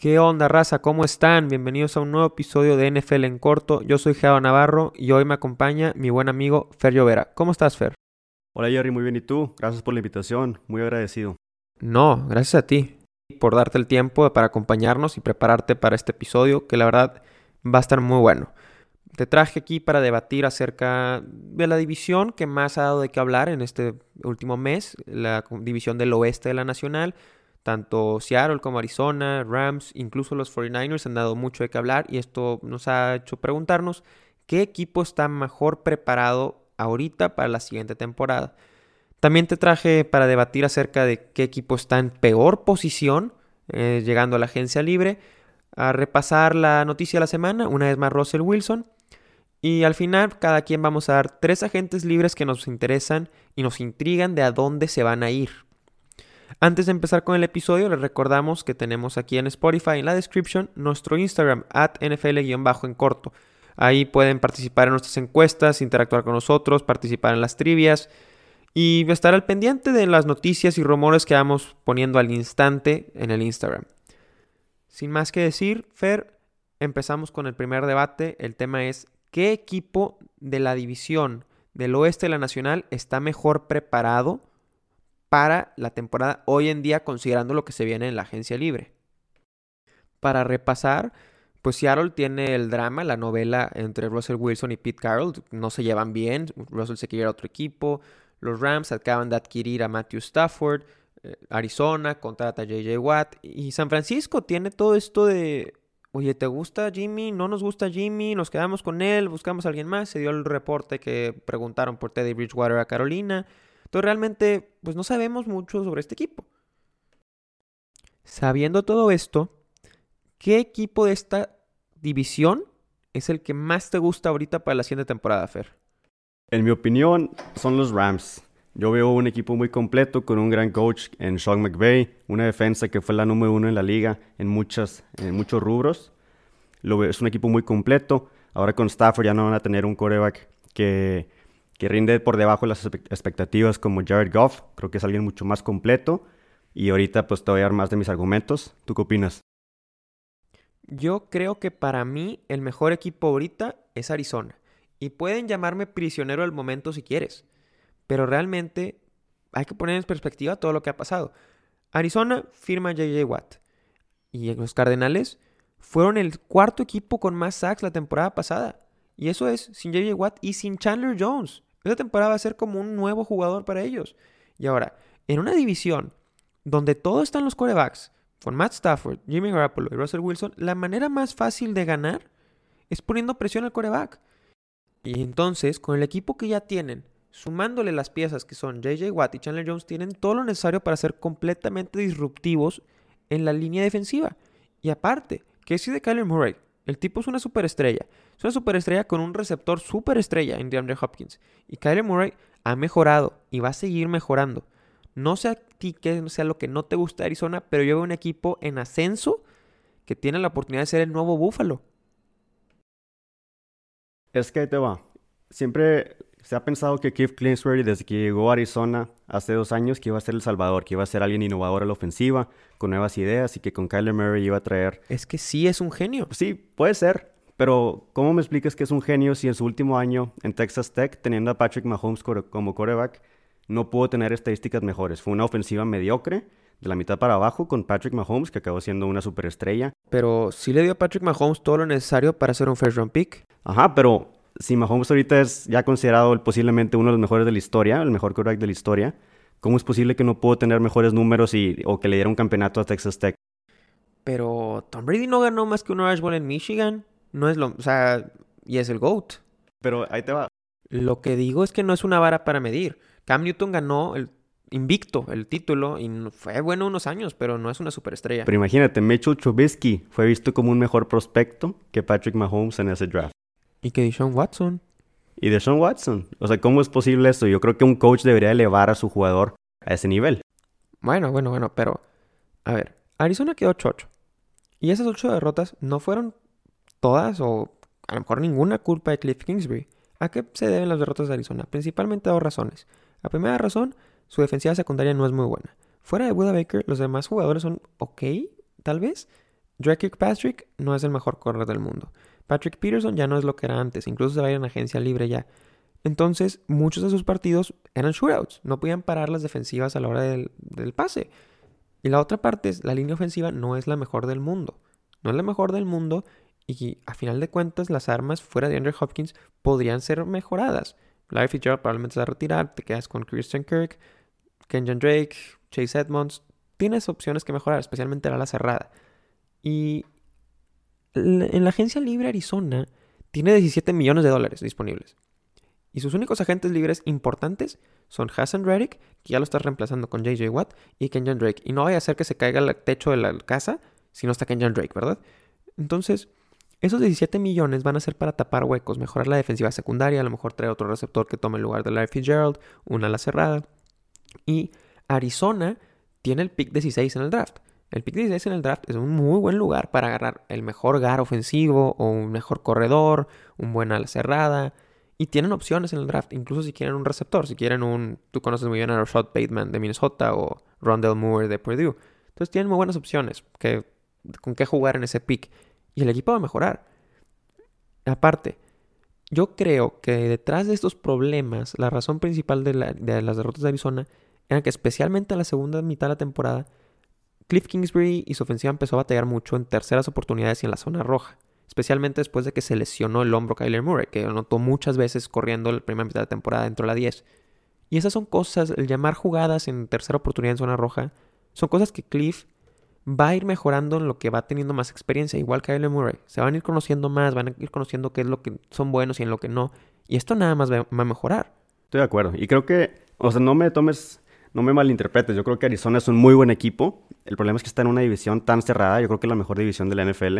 ¿Qué onda, raza? ¿Cómo están? Bienvenidos a un nuevo episodio de NFL en corto. Yo soy Geo Navarro y hoy me acompaña mi buen amigo Fer Llovera. ¿Cómo estás, Fer? Hola, Jerry, muy bien. ¿Y tú? Gracias por la invitación. Muy agradecido. No, gracias a ti por darte el tiempo para acompañarnos y prepararte para este episodio que la verdad va a estar muy bueno. Te traje aquí para debatir acerca de la división que más ha dado de qué hablar en este último mes, la división del oeste de la Nacional. Tanto Seattle como Arizona, Rams, incluso los 49ers han dado mucho de qué hablar y esto nos ha hecho preguntarnos qué equipo está mejor preparado ahorita para la siguiente temporada. También te traje para debatir acerca de qué equipo está en peor posición eh, llegando a la agencia libre, a repasar la noticia de la semana, una vez más Russell Wilson, y al final cada quien vamos a dar tres agentes libres que nos interesan y nos intrigan de a dónde se van a ir. Antes de empezar con el episodio, les recordamos que tenemos aquí en Spotify en la description nuestro Instagram, at NFL-en corto. Ahí pueden participar en nuestras encuestas, interactuar con nosotros, participar en las trivias y estar al pendiente de las noticias y rumores que vamos poniendo al instante en el Instagram. Sin más que decir, Fer, empezamos con el primer debate. El tema es, ¿qué equipo de la división del oeste de la Nacional está mejor preparado para la temporada hoy en día considerando lo que se viene en la agencia libre. Para repasar, pues Seattle tiene el drama, la novela entre Russell Wilson y Pete Carroll. No se llevan bien, Russell se quiere a otro equipo. Los Rams acaban de adquirir a Matthew Stafford. Eh, Arizona contrata a JJ Watt. Y San Francisco tiene todo esto de, oye, ¿te gusta Jimmy? No nos gusta Jimmy, nos quedamos con él, buscamos a alguien más. Se dio el reporte que preguntaron por Teddy Bridgewater a Carolina. Entonces realmente pues no sabemos mucho sobre este equipo. Sabiendo todo esto, ¿qué equipo de esta división es el que más te gusta ahorita para la siguiente temporada, Fer? En mi opinión, son los Rams. Yo veo un equipo muy completo con un gran coach en Sean McVay, una defensa que fue la número uno en la liga en, muchas, en muchos rubros. Lo, es un equipo muy completo. Ahora con Stafford ya no van a tener un coreback que que rinde por debajo de las expectativas como Jared Goff. Creo que es alguien mucho más completo. Y ahorita pues te voy a dar más de mis argumentos. ¿Tú qué opinas? Yo creo que para mí el mejor equipo ahorita es Arizona. Y pueden llamarme prisionero del momento si quieres. Pero realmente hay que poner en perspectiva todo lo que ha pasado. Arizona firma JJ Watt. Y los Cardenales fueron el cuarto equipo con más sacks la temporada pasada. Y eso es sin JJ Watt y sin Chandler Jones. Esta temporada va a ser como un nuevo jugador para ellos. Y ahora, en una división donde todos están los corebacks, con Matt Stafford, Jimmy Garoppolo y Russell Wilson, la manera más fácil de ganar es poniendo presión al coreback. Y entonces, con el equipo que ya tienen, sumándole las piezas que son JJ Watt y Chandler Jones, tienen todo lo necesario para ser completamente disruptivos en la línea defensiva. Y aparte, ¿qué si de Kyler Murray? El tipo es una superestrella. Es una superestrella con un receptor superestrella en DeAndre Hopkins. Y Kyler Murray ha mejorado y va a seguir mejorando. No sé a ti qué sea lo que no te gusta de Arizona, pero yo veo un equipo en ascenso que tiene la oportunidad de ser el nuevo Búfalo. Es que te va. Siempre se ha pensado que Keith Clinsbury, desde que llegó a Arizona hace dos años, que iba a ser el Salvador, que iba a ser alguien innovador a la ofensiva, con nuevas ideas y que con Kyler Murray iba a traer. Es que sí es un genio. Sí, puede ser. Pero, ¿cómo me explicas que es un genio si en su último año en Texas Tech, teniendo a Patrick Mahomes como quarterback, no pudo tener estadísticas mejores? Fue una ofensiva mediocre, de la mitad para abajo, con Patrick Mahomes, que acabó siendo una superestrella. Pero sí le dio a Patrick Mahomes todo lo necesario para ser un first round pick. Ajá, pero si Mahomes ahorita es ya considerado posiblemente uno de los mejores de la historia, el mejor quarterback de la historia, ¿cómo es posible que no pudo tener mejores números y, o que le diera un campeonato a Texas Tech? Pero Tom Brady no ganó más que un Orange Bowl en Michigan. No es lo... O sea, y es el GOAT. Pero ahí te va. Lo que digo es que no es una vara para medir. Cam Newton ganó el invicto el título y fue bueno unos años, pero no es una superestrella. Pero imagínate, Mitchell Trubisky fue visto como un mejor prospecto que Patrick Mahomes en ese draft. Y que Deshaun Watson. Y Deshaun Watson. O sea, ¿cómo es posible esto? Yo creo que un coach debería elevar a su jugador a ese nivel. Bueno, bueno, bueno, pero... A ver, Arizona quedó 8-8. Y esas 8 derrotas no fueron todas o a lo mejor ninguna culpa de Cliff Kingsbury. ¿A qué se deben las derrotas de Arizona? Principalmente a dos razones. La primera razón, su defensiva secundaria no es muy buena. Fuera de Buda Baker, los demás jugadores son ok, tal vez. Drake Patrick no es el mejor corredor del mundo. Patrick Peterson ya no es lo que era antes, incluso se va a ir en agencia libre ya. Entonces, muchos de sus partidos eran shootouts, no podían parar las defensivas a la hora del, pase. Y la otra parte es, la línea ofensiva no es la mejor del mundo. No es la mejor del mundo y a final de cuentas las armas fuera de Andrew Hopkins podrían ser mejoradas. Larry Fitzgerald probablemente se va a retirar, te quedas con Christian Kirk, Kenyon Drake, Chase Edmonds. Tienes opciones que mejorar, especialmente la ala cerrada. Y en la agencia libre Arizona tiene 17 millones de dólares disponibles. Y sus únicos agentes libres importantes son Hassan Reddick, que ya lo está reemplazando con JJ Watt, y Kenyon Drake. Y no vaya a ser que se caiga el techo de la casa si no está Kenyon Drake, ¿verdad? Entonces, esos 17 millones van a ser para tapar huecos, mejorar la defensiva secundaria, a lo mejor traer otro receptor que tome el lugar de Larry Fitzgerald, una ala cerrada. Y Arizona tiene el pick 16 en el draft. El pick 16 en el draft es un muy buen lugar para agarrar el mejor gar ofensivo o un mejor corredor, un buen ala cerrada. Y tienen opciones en el draft, incluso si quieren un receptor, si quieren un... Tú conoces muy bien a Rashad Bateman de Minnesota o Rondell Moore de Purdue. Entonces tienen muy buenas opciones que, con qué jugar en ese pick. Y el equipo va a mejorar. Aparte, yo creo que detrás de estos problemas, la razón principal de, de las derrotas de Arizona era que especialmente en la segunda mitad de la temporada, Cliff Kingsbury y su ofensiva empezó a batallar mucho en terceras oportunidades y en la zona roja especialmente después de que se lesionó el hombro Kyler Murray, que anotó muchas veces corriendo la primera mitad de temporada dentro de la 10. Y esas son cosas, el llamar jugadas en tercera oportunidad en zona roja, son cosas que Cliff va a ir mejorando en lo que va teniendo más experiencia, igual que Kyler Murray. Se van a ir conociendo más, van a ir conociendo qué es lo que son buenos y en lo que no. Y esto nada más va a mejorar. Estoy de acuerdo. Y creo que, o sea, no me tomes, no me malinterpretes. Yo creo que Arizona es un muy buen equipo. El problema es que está en una división tan cerrada. Yo creo que es la mejor división de la NFL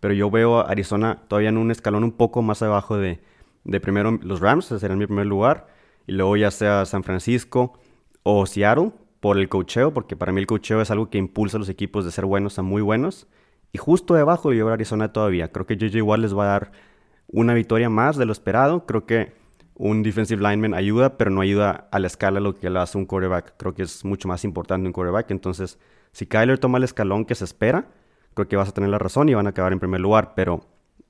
pero yo veo a Arizona todavía en un escalón un poco más abajo de, de primero los Rams, ese será mi primer lugar, y luego ya sea San Francisco o Seattle por el cocheo, porque para mí el cocheo es algo que impulsa a los equipos de ser buenos a muy buenos. Y justo debajo yo veo a Arizona todavía. Creo que JJ Watt les va a dar una victoria más de lo esperado. Creo que un defensive lineman ayuda, pero no ayuda a la escala lo que le hace un quarterback. Creo que es mucho más importante un quarterback. Entonces, si Kyler toma el escalón que se espera, creo que vas a tener la razón y van a acabar en primer lugar, pero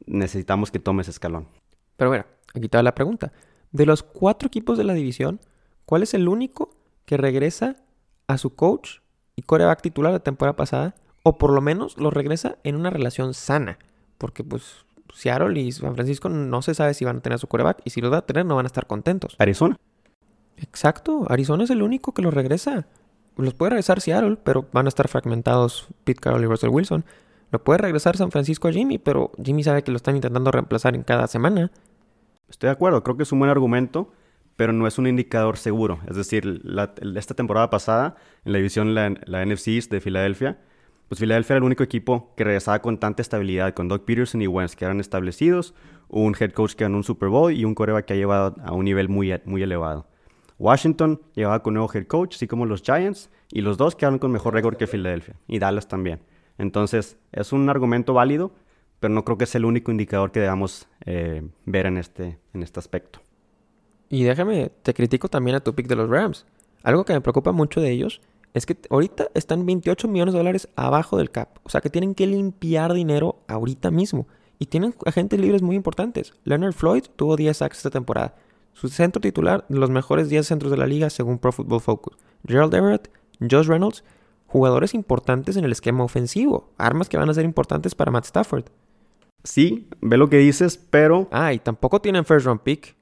necesitamos que tomes escalón. Pero bueno, aquí está la pregunta. De los cuatro equipos de la división, ¿cuál es el único que regresa a su coach y coreback titular la temporada pasada? O por lo menos lo regresa en una relación sana. Porque pues Seattle y San Francisco no se sabe si van a tener a su coreback y si lo van a tener no van a estar contentos. Arizona. Exacto, Arizona es el único que lo regresa. Los puede regresar Seattle, pero van a estar fragmentados Pete Carroll y Russell Wilson. Lo puede regresar San Francisco a Jimmy, pero Jimmy sabe que lo están intentando reemplazar en cada semana. Estoy de acuerdo, creo que es un buen argumento, pero no es un indicador seguro. Es decir, esta temporada pasada, en la división la, la NFC de Filadelfia, pues Filadelfia era el único equipo que regresaba con tanta estabilidad, con Doug Peterson y Wentz, que eran establecidos, un head coach que ganó un Super Bowl y un coreback que ha llevado a un nivel muy, muy elevado. Washington llegaba con nuevo head coach, así como los Giants, y los dos quedaron con mejor récord que Filadelfia, y Dallas también. Entonces, es un argumento válido, pero no creo que sea el único indicador que debamos eh, ver en este, en este aspecto. Y déjame, te critico también a tu pick de los Rams. Algo que me preocupa mucho de ellos es que ahorita están 28 millones de dólares abajo del cap. O sea que tienen que limpiar dinero ahorita mismo. Y tienen agentes libres muy importantes. Leonard Floyd tuvo 10 sacks esta temporada. Su centro titular, los mejores 10 centros de la liga según Pro Football Focus. Gerald Everett, Josh Reynolds, jugadores importantes en el esquema ofensivo. Armas que van a ser importantes para Matt Stafford. Sí, ve lo que dices, pero... Ah, y tampoco tienen first round pick.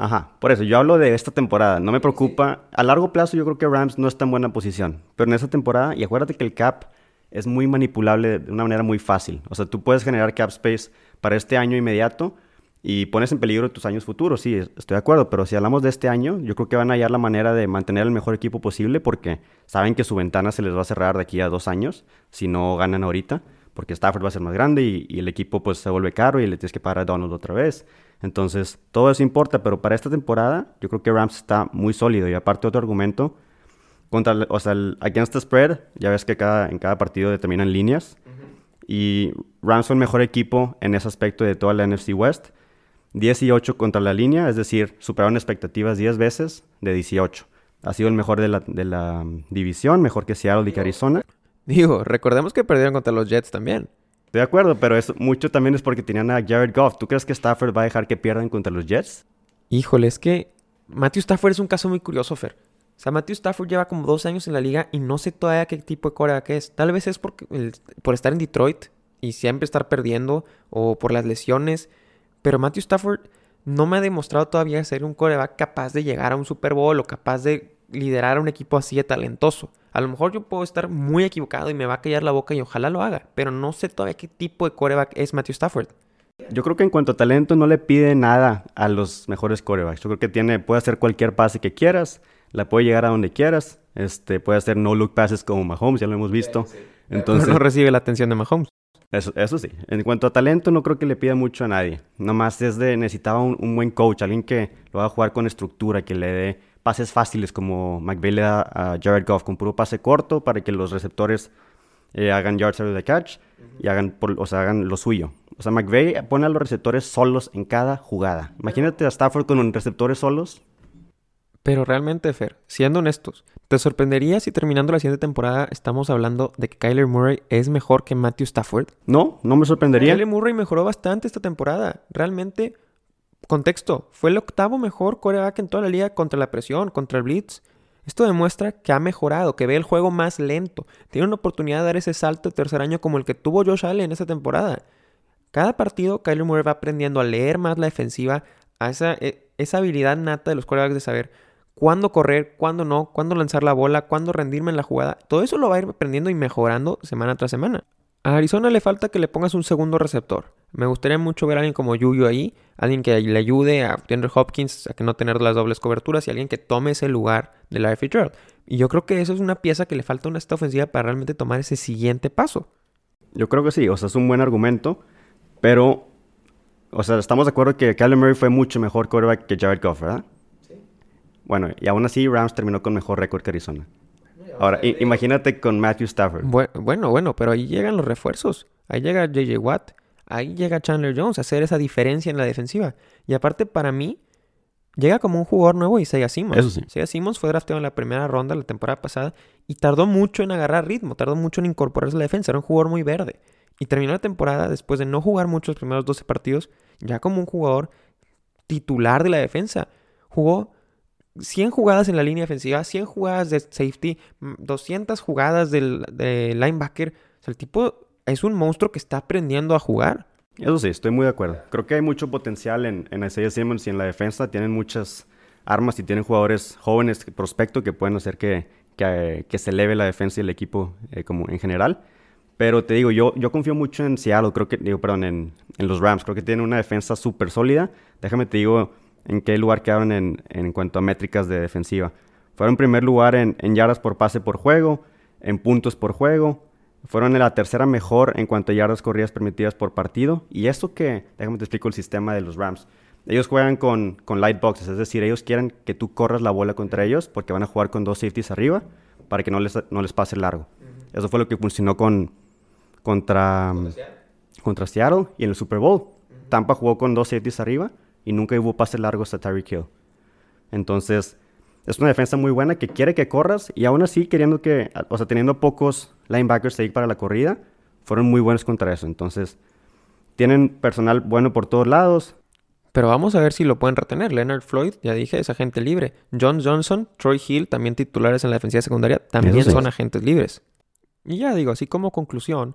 Ajá, por eso yo hablo de esta temporada. No me preocupa. A largo plazo yo creo que Rams no está en buena posición. Pero en esta temporada, y acuérdate que el cap es muy manipulable de una manera muy fácil. O sea, tú puedes generar cap space para este año inmediato y pones en peligro tus años futuros, sí, estoy de acuerdo, pero si hablamos de este año, yo creo que van a hallar la manera de mantener el mejor equipo posible porque saben que su ventana se les va a cerrar de aquí a dos años si no ganan ahorita, porque Stafford va a ser más grande y, el equipo pues se vuelve caro y le tienes que pagar a Donald otra vez. Entonces, todo eso importa, pero para esta temporada yo creo que Rams está muy sólido y aparte otro argumento, contra, o sea, el against the spread, ya ves que cada, en cada partido determinan líneas. Y Rams fue el mejor equipo en ese aspecto de toda la NFC West 10 y 8 contra la línea, es decir, superaron expectativas 10 veces de 18. Ha sido el mejor de la, de la división, mejor que Seattle y que Arizona. Digo, recordemos que perdieron contra los Jets también. De acuerdo, pero eso mucho también es porque tenían a Jared Goff. ¿Tú crees que Stafford va a dejar que pierdan contra los Jets? Híjole, es que Matthew Stafford es un caso muy curioso, Fer. O sea, Matthew Stafford lleva como dos años en la liga y no sé todavía qué tipo de coreback es. Tal vez es porque, por estar en Detroit y siempre estar perdiendo o por las lesiones. Pero Matthew Stafford no me ha demostrado todavía ser un coreback capaz de llegar a un Super Bowl o capaz de liderar a un equipo así de talentoso. A lo mejor yo puedo estar muy equivocado y me va a callar la boca y ojalá lo haga, pero no sé todavía qué tipo de coreback es Matthew Stafford. Yo creo que en cuanto a talento no le pide nada a los mejores corebacks. Yo creo que tiene, puede hacer cualquier pase que quieras, la puede llegar a donde quieras, este, puede hacer no look passes como Mahomes, ya lo hemos visto. Entonces, no recibe la atención de Mahomes. Eso, eso sí. En cuanto a talento, no creo que le pida mucho a nadie. Nomás es de necesitaba un, un buen coach, alguien que lo va a jugar con estructura, que le dé pases fáciles como McVay le da a Jared Goff con puro pase corto para que los receptores eh, hagan yards after the catch y hagan, o sea, hagan lo suyo. O sea, McVay pone a los receptores solos en cada jugada. Imagínate a Stafford con receptores solos. Pero realmente, Fer, siendo honestos, ¿te sorprendería si terminando la siguiente temporada estamos hablando de que Kyler Murray es mejor que Matthew Stafford? No, no me sorprendería. Kyler Murray mejoró bastante esta temporada. Realmente Contexto, fue el octavo mejor coreback en toda la liga contra la presión, contra el blitz. Esto demuestra que ha mejorado, que ve el juego más lento. Tiene una oportunidad de dar ese salto de tercer año como el que tuvo Josh Allen en esta temporada. Cada partido, Kyler Murray va aprendiendo a leer más la defensiva, a esa, e, esa habilidad nata de los corebacks de saber cuándo correr, cuándo no, cuándo lanzar la bola, cuándo rendirme en la jugada. Todo eso lo va a ir aprendiendo y mejorando semana tras semana. A Arizona le falta que le pongas un segundo receptor. Me gustaría mucho ver a alguien como Yuyu ahí, alguien que le ayude a Andrew Hopkins a que no tener las dobles coberturas y alguien que tome ese lugar de Larry Fitzgerald. Y yo creo que eso es una pieza que le falta a una esta ofensiva para realmente tomar ese siguiente paso. Yo creo que sí, o sea, es un buen argumento, pero, o sea, estamos de acuerdo que Kyler Murray fue mucho mejor quarterback que Jared Goff, ¿verdad? Sí. Bueno, y aún así Rams terminó con mejor récord que Arizona. Ahora, imagínate con Matthew Stafford. Bueno, bueno, pero ahí llegan los refuerzos. Ahí llega JJ Watt. Ahí llega Chandler Jones a hacer esa diferencia en la defensiva. Y aparte, para mí, llega como un jugador nuevo Isaiah Simmons. Eso sí. Isaiah Simmons fue drafteado en la primera ronda la temporada pasada y tardó mucho en agarrar ritmo, tardó mucho en incorporarse a la defensa. Era un jugador muy verde. Y terminó la temporada después de no jugar mucho los primeros 12 partidos, ya como un jugador titular de la defensa. Jugó 100 jugadas en la línea defensiva, 100 jugadas de safety, 200 jugadas del, de linebacker. O sea, el tipo es un monstruo que está aprendiendo a jugar. Eso sí, estoy muy de acuerdo. Creo que hay mucho potencial en, en Isaiah Simmons y en la defensa. Tienen muchas armas y tienen jugadores jóvenes, prospecto, que pueden hacer que, que, se eleve la defensa y el equipo eh, como en general. Pero te digo, yo, yo confío mucho en Seattle, creo que, digo, perdón, en, en los Rams. Creo que tienen una defensa súper sólida. Déjame te digo, en qué lugar quedaron en, en cuanto a métricas de defensiva. Fueron en primer lugar en, en, yardas por pase por juego, en puntos por juego. Fueron en la tercera mejor en cuanto a yardas corridas permitidas por partido. Y esto que, déjame te explico el sistema de los Rams. Ellos juegan con, con light boxes, es decir, ellos quieren que tú corras la bola contra ellos porque van a jugar con dos safeties arriba para que no les, no les pase largo. Eso fue lo que funcionó con, contra, contra Seattle y en el Super Bowl. Tampa jugó con dos safeties arriba y nunca hubo pases largos a Tyreek Hill. Entonces, es una defensa muy buena que quiere que corras y aún así queriendo que, o sea, teniendo pocos linebackers ahí para la corrida, fueron muy buenos contra eso. Entonces, tienen personal bueno por todos lados. Pero vamos a ver si lo pueden retener. Leonard Floyd, ya dije, es agente libre. John Johnson, Troy Hill, también titulares en la defensiva secundaria, también son agentes libres. Y ya digo, así como conclusión,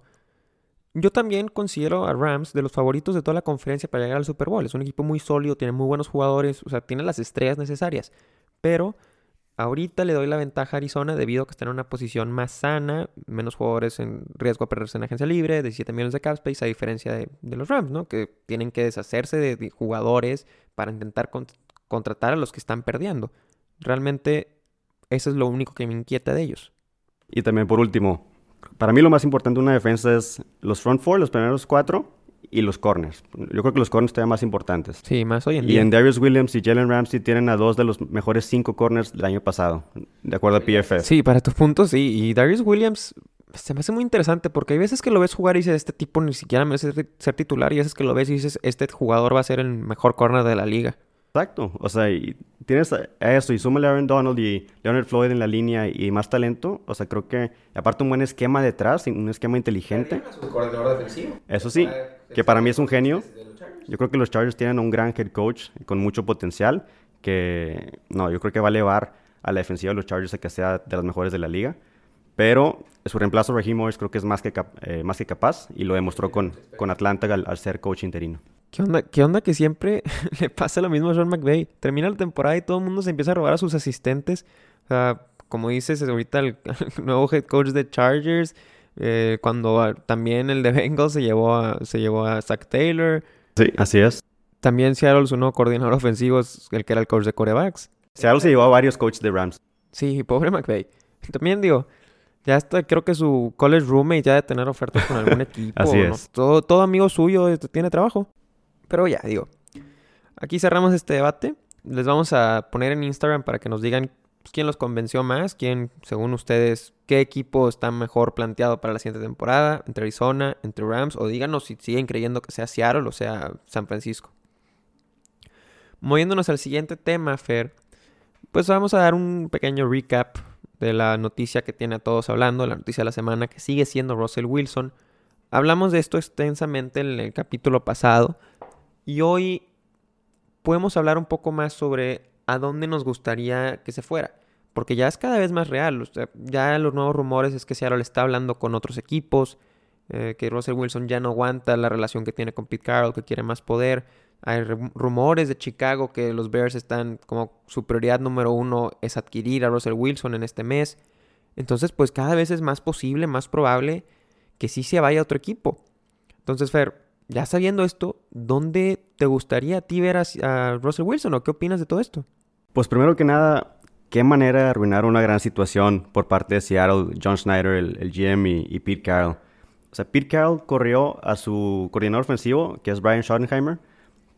yo también considero a Rams de los favoritos de toda la conferencia para llegar al Super Bowl. Es un equipo muy sólido, tiene muy buenos jugadores, o sea, tiene las estrellas necesarias. Pero ahorita le doy la ventaja a Arizona debido a que está en una posición más sana, menos jugadores en riesgo de perderse en agencia libre, 17 millones de cap space, a diferencia de, los Rams, ¿no? Que tienen que deshacerse de, jugadores para intentar contratar a los que están perdiendo. Realmente, eso es lo único que me inquieta de ellos. Y también por último, para mí lo más importante de una defensa es los front four, los primeros cuatro, y los corners. Yo creo que los corners todavía más importantes. Sí, más hoy en día. Y en Darius Williams y Jalen Ramsey tienen a dos de los mejores cinco corners del año pasado, de acuerdo a PFF. Sí, para tus puntos, sí. Y Darius Williams se me hace muy interesante porque hay veces que lo ves jugar y dices, este tipo ni siquiera merece ser titular. Y hay veces que lo ves y dices, este jugador va a ser el mejor corner de la liga. Exacto. O sea, y tienes eso y súmale a Aaron Donald y Leonard Floyd en la línea y más talento. O sea, creo que aparte un buen esquema detrás, un esquema inteligente. Eso sí, que para mí es un genio. Yo creo que los Chargers tienen un gran head coach con mucho potencial que, no, yo creo que va a elevar a la defensiva de los Chargers a que sea de las mejores de la liga. Pero su reemplazo, Raheem Morris, creo que es más que, eh, más que capaz y lo demostró con, con Atlanta al, ser coach interino. ¿Qué onda? ¿Qué onda que siempre le pasa lo mismo a Sean McVay? Termina la temporada y todo el mundo se empieza a robar a sus asistentes. O sea, como dices, ahorita el, nuevo head coach de Chargers, eh, cuando también el de Bengals se llevó a, se llevó a Zach Taylor. Sí, así es. También Seattle, su nuevo coordinador ofensivo, es el que era el coach de corebacks. Seattle se llevó a varios coaches de Rams. Sí, pobre McVay. También digo, ya está, creo que su college roommate ya de tener ofertas con algún equipo. Así es. Todo, todo amigo suyo este, tiene trabajo. Pero ya, digo. Aquí cerramos este debate. Les vamos a poner en Instagram para que nos digan pues, quién los convenció más, quién, según ustedes, qué equipo está mejor planteado para la siguiente temporada, entre Arizona, entre Rams, o díganos si siguen creyendo que sea Seattle o sea San Francisco. Moviéndonos al siguiente tema, Fer, pues vamos a dar un pequeño recap de la noticia que tiene a todos hablando, la noticia de la semana, que sigue siendo Russell Wilson. Hablamos de esto extensamente en el capítulo pasado y hoy podemos hablar un poco más sobre a dónde nos gustaría que se fuera. Porque ya es cada vez más real. ya los nuevos rumores es que Seattle está hablando con otros equipos. Eh, que Russell Wilson ya no aguanta la relación que tiene con Pete Carroll, que quiere más poder. Hay rumores de Chicago que los Bears están como su prioridad número uno es adquirir a Russell Wilson en este mes. Entonces, pues cada vez es más posible, más probable que sí se vaya a otro equipo. Entonces, Fer, ya sabiendo esto, ¿dónde te gustaría a ti ver a, Russell Wilson o qué opinas de todo esto? Pues primero que nada, qué manera de arruinar una gran situación por parte de Seattle, John Schneider, el, GM y, Pete Carroll. O sea, Pete Carroll corrió a su coordinador ofensivo, que es Brian Schottenheimer,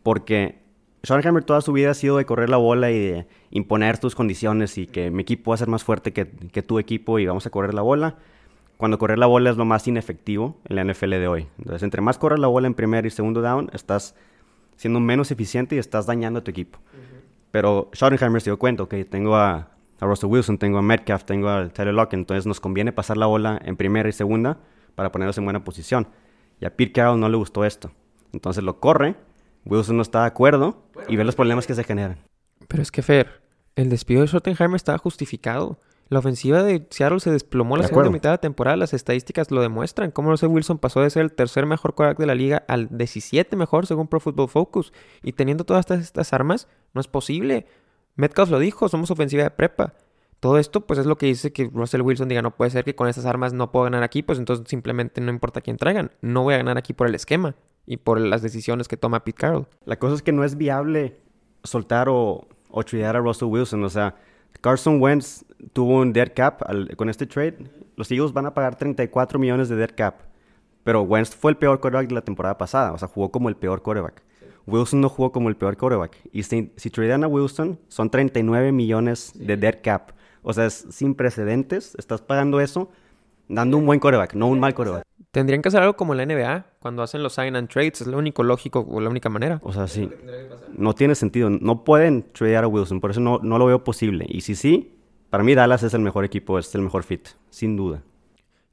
porque Schottenheimer toda su vida ha sido de correr la bola y de imponer tus condiciones y que mi equipo va a ser más fuerte que, tu equipo y vamos a correr la bola. Cuando correr la bola es lo más inefectivo en la NFL de hoy. Entonces, entre más corres la bola en primer y segundo down, estás siendo menos eficiente y estás dañando a tu equipo. Pero Schottenheimer se dio cuenta, ok, tengo a, a, Russell Wilson, tengo a Metcalf, tengo a Tyler Lockett, entonces nos conviene pasar la bola en primera y segunda para ponernos en buena posición. Y a Pete Carroll no le gustó esto. Entonces lo corre Wilson no está de acuerdo y ve los problemas que se generan. Pero es que, Fer, el despido de Schottenheimer estaba justificado. La ofensiva de Seattle se desplomó la segunda mitad de la temporada. Las estadísticas lo demuestran. Cómo Russell Wilson pasó de ser el tercer mejor quarterback de la liga al 17 mejor según Pro Football Focus. Y teniendo todas estas, estas armas, no es posible. Metcalf lo dijo, somos ofensiva de prepa. Todo esto, pues, es lo que dice que Russell Wilson diga, no puede ser que con estas armas no puedo ganar aquí, pues entonces simplemente no importa quién traigan. No voy a ganar aquí por el esquema y por las decisiones que toma Pete Carroll. La cosa es que no es viable soltar o, o a Russell Wilson. O sea, Carson Wentz tuvo un dead cap con este trade. Los Eagles van a pagar 34 millones de dead cap. Pero Wentz fue el peor quarterback de la temporada pasada. O sea, jugó como el peor quarterback. Wilson no jugó como el peor quarterback. Y si, si tradean a Wilson, son 39 millones de dead cap. O sea, es sin precedentes. Estás pagando eso dando un buen quarterback, no un mal quarterback. Tendrían que hacer algo como la NBA, cuando hacen los sign and trades, es lo único lógico o la única manera. O sea, sí. No tiene sentido. No pueden tradear a Wilson, por eso no, no lo veo posible. Y si sí, para mí Dallas es el mejor equipo, es el mejor fit, sin duda.